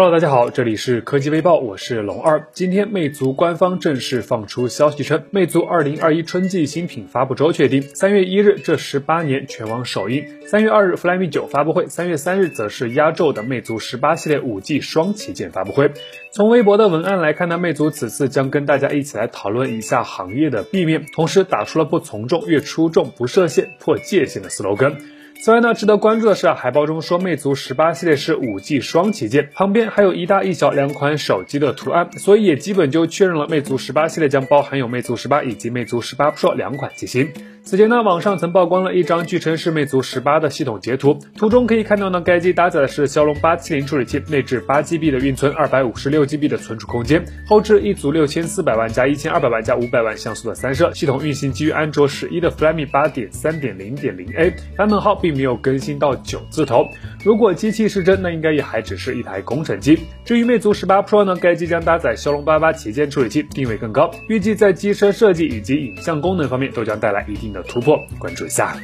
Hello，大家好，这里是科技微报，我是龙二。今天，魅族官方正式放出消息称，魅族二零二一春季新品发布周确定，三月一日这十八年全网首映，三月二日 Flyme 九发布会，三月三日则是压轴的魅族十八系列五 G 双旗舰发布会。从微博的文案来看呢，魅族此次将跟大家一起来讨论一下行业的弊面，同时打出了不从众、越出众不设限、破界限的 slogan。此外呢，值得关注的是啊，海报中说魅族十八系列是五 G 双旗舰，旁边还有一大一小两款手机的图案，所以也基本就确认了魅族十八系列将包含有魅族十八以及魅族十八 Pro 两款机型。此前呢，网上曾曝光了一张据称是魅族十八的系统截图，图中可以看到呢，该机搭载的是骁龙八七零处理器，内置八 GB 的运存，二百五十六 GB 的存储空间，后置一组六千四百万加一千二百万加五百万像素的三摄，系统运行基于安卓十一的 Flyme 八点三点零点零 A，版本号并没有更新到九字头。如果机器是真，那应该也还只是一台工程机。至于魅族十八 Pro 呢，该机将搭载骁龙八八旗舰处理器，定位更高，预计在机身设计以及影像功能方面都将带来一定的突破，关注一下。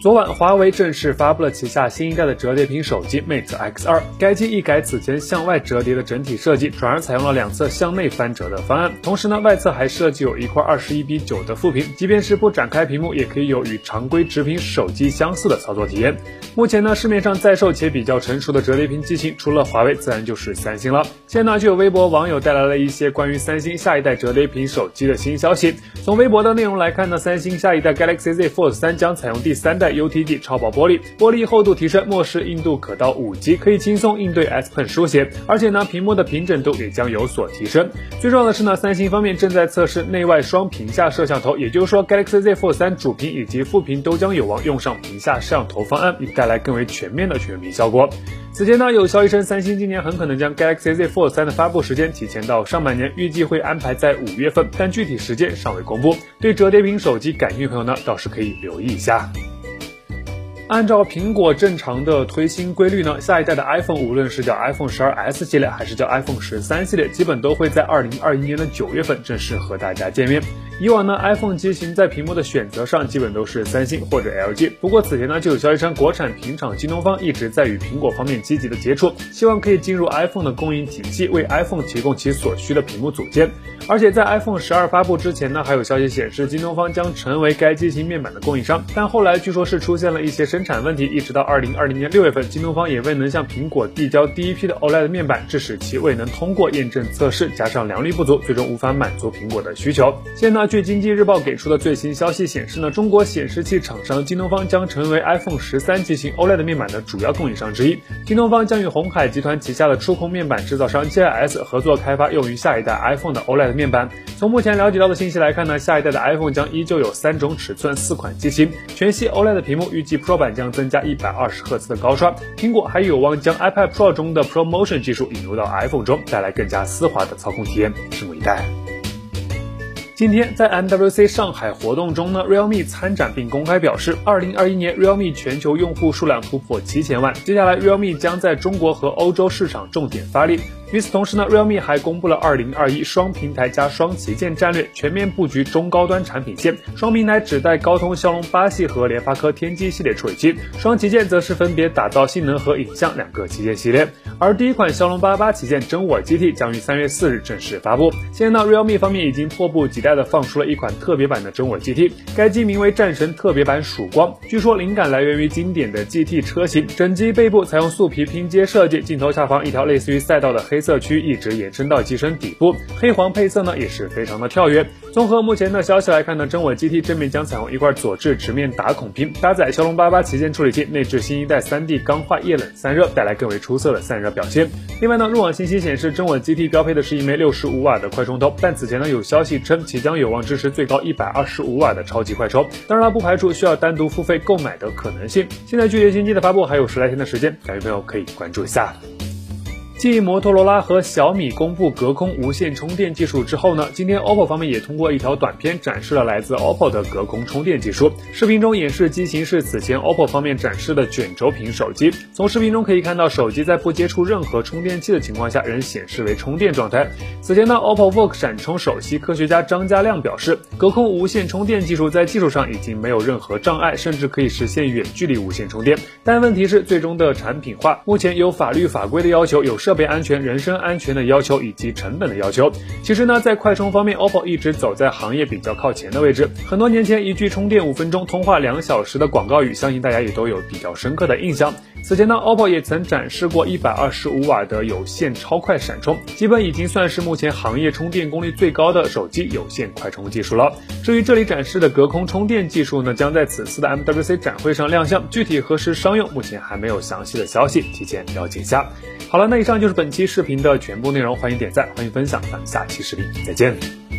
昨晚，华为正式发布了旗下新一代的折叠屏手机 Mate X2。该机一改此前向外折叠的整体设计，转而采用了两侧向内翻折的方案。同时呢，外侧还设计有一块二十一比九的副屏，即便是不展开屏幕，也可以有与常规直屏手机相似的操作体验。目前呢，市面上在售且比较成熟的折叠屏机型，除了华为，自然就是三星了。现在呢，就有微博网友带来了一些关于三星下一代折叠屏手机的新消息。从微博的内容来看呢，三星下一代 Galaxy Z Fold 三将采用第三代 UTG 超薄玻璃，玻璃厚度提升，墨视硬度可到五级，可以轻松应对 S Pen 书写。而且呢，屏幕的平整度也将有所提升。最重要的是呢，三星方面正在测试内外双屏下摄像头，也就是说，Galaxy Z Fold 三主屏以及副屏都将有望用上屏下摄像头方案，以带来更为全面的全屏效果。此前呢，有消息称，三星今年很可能将 Galaxy Z Fold 三的发布时间提前到上半年，预计会安排在五月份，但具体时间尚未公布。对折叠屏手机感兴趣朋友呢，倒是可以留意一下。按照苹果正常的推新规律呢，下一代的 iPhone 无论是叫 iPhone 十二 S 系列，还是叫 iPhone 十三系列，基本都会在二零二一年的九月份正式和大家见面。以往呢，iPhone 机型在屏幕的选择上基本都是三星或者 LG。不过此前呢，就有消息称，国产屏厂京东方一直在与苹果方面积极的接触，希望可以进入 iPhone 的供应体系，为 iPhone 提供其所需的屏幕组件。而且在 iPhone 十二发布之前呢，还有消息显示，京东方将成为该机型面板的供应商。但后来据说是出现了一些生产问题，一直到二零二零年六月份，京东方也未能向苹果递交第一批的 OLED 面板，致使其未能通过验证测试，加上良率不足，最终无法满足苹果的需求。现在呢据经济日报给出的最新消息显示呢，中国显示器厂商京东方将成为 iPhone 十三机型 OLED 面板的主要供应商之一。京东方将与红海集团旗下的触控面板制造商 G I S 合作开发用于下一代 iPhone 的 OLED 面板。从目前了解到的信息来看呢，下一代的 iPhone 将依旧有三种尺寸、四款机型，全系 OLED 屏幕，预计 Pro 版将增加一百二十赫兹的高刷。苹果还有望将 iPad Pro 中的 ProMotion 技术引入到 iPhone 中，带来更加丝滑的操控体验，拭目以待。今天在 MWC 上海活动中呢，Realme 参展并公开表示，二零二一年 Realme 全球用户数量突破七千万，接下来 Realme 将在中国和欧洲市场重点发力。与此同时呢，Realme 还公布了二零二一双平台加双旗舰战略，全面布局中高端产品线。双平台只带高通骁龙八系和联发科天玑系列处理器，双旗舰则是分别打造性能和影像两个旗舰系列。而第一款骁龙八八旗舰真我 GT 将于三月四日正式发布。现在呢，Realme 方面已经迫不及待的放出了一款特别版的真我 GT，该机名为战神特别版曙光，据说灵感来源于经典的 GT 车型。整机背部采用素皮拼接设计，镜头下方一条类似于赛道的黑。色区一直延伸到机身底部，黑黄配色呢也是非常的跳跃。综合目前的消息来看呢，真我 GT 正面将采用一块左置直面打孔屏，搭载骁龙八八旗舰处理器，内置新一代 3D 钢化液冷散热，带来更为出色的散热表现。另外呢，入网信息显示，真我 GT 标配的是一枚六十五瓦的快充头，但此前呢有消息称其将有望支持最高一百二十五瓦的超级快充，当然了，不排除需要单独付费购买的可能性。现在距离新机的发布还有十来天的时间，感兴趣朋友可以关注一下。继摩托罗拉和小米公布隔空无线充电技术之后呢，今天 OPPO 方面也通过一条短片展示了来自 OPPO 的隔空充电技术。视频中演示机型是此前 OPPO 方面展示的卷轴屏手机。从视频中可以看到，手机在不接触任何充电器的情况下，仍显示为充电状态。此前呢，OPPO VOOC 闪充首席科学家张家亮表示，隔空无线充电技术在技术上已经没有任何障碍，甚至可以实现远距离无线充电。但问题是最终的产品化，目前有法律法规的要求，有设备安全、人身安全的要求以及成本的要求。其实呢，在快充方面，OPPO 一直走在行业比较靠前的位置。很多年前，一句充电五分钟，通话两小时的广告语，相信大家也都有比较深刻的印象。此前呢，OPPO 也曾展示过一百二十五瓦的有线超快闪充，基本已经算是目前行业充电功率最高的手机有线快充技术了。至于这里展示的隔空充电技术呢，将在此次的 MWC 展会上亮相，具体何时商用，目前还没有详细的消息，提前了解一下。好了，那以上就是本期视频的全部内容，欢迎点赞，欢迎分享，咱们下期视频再见。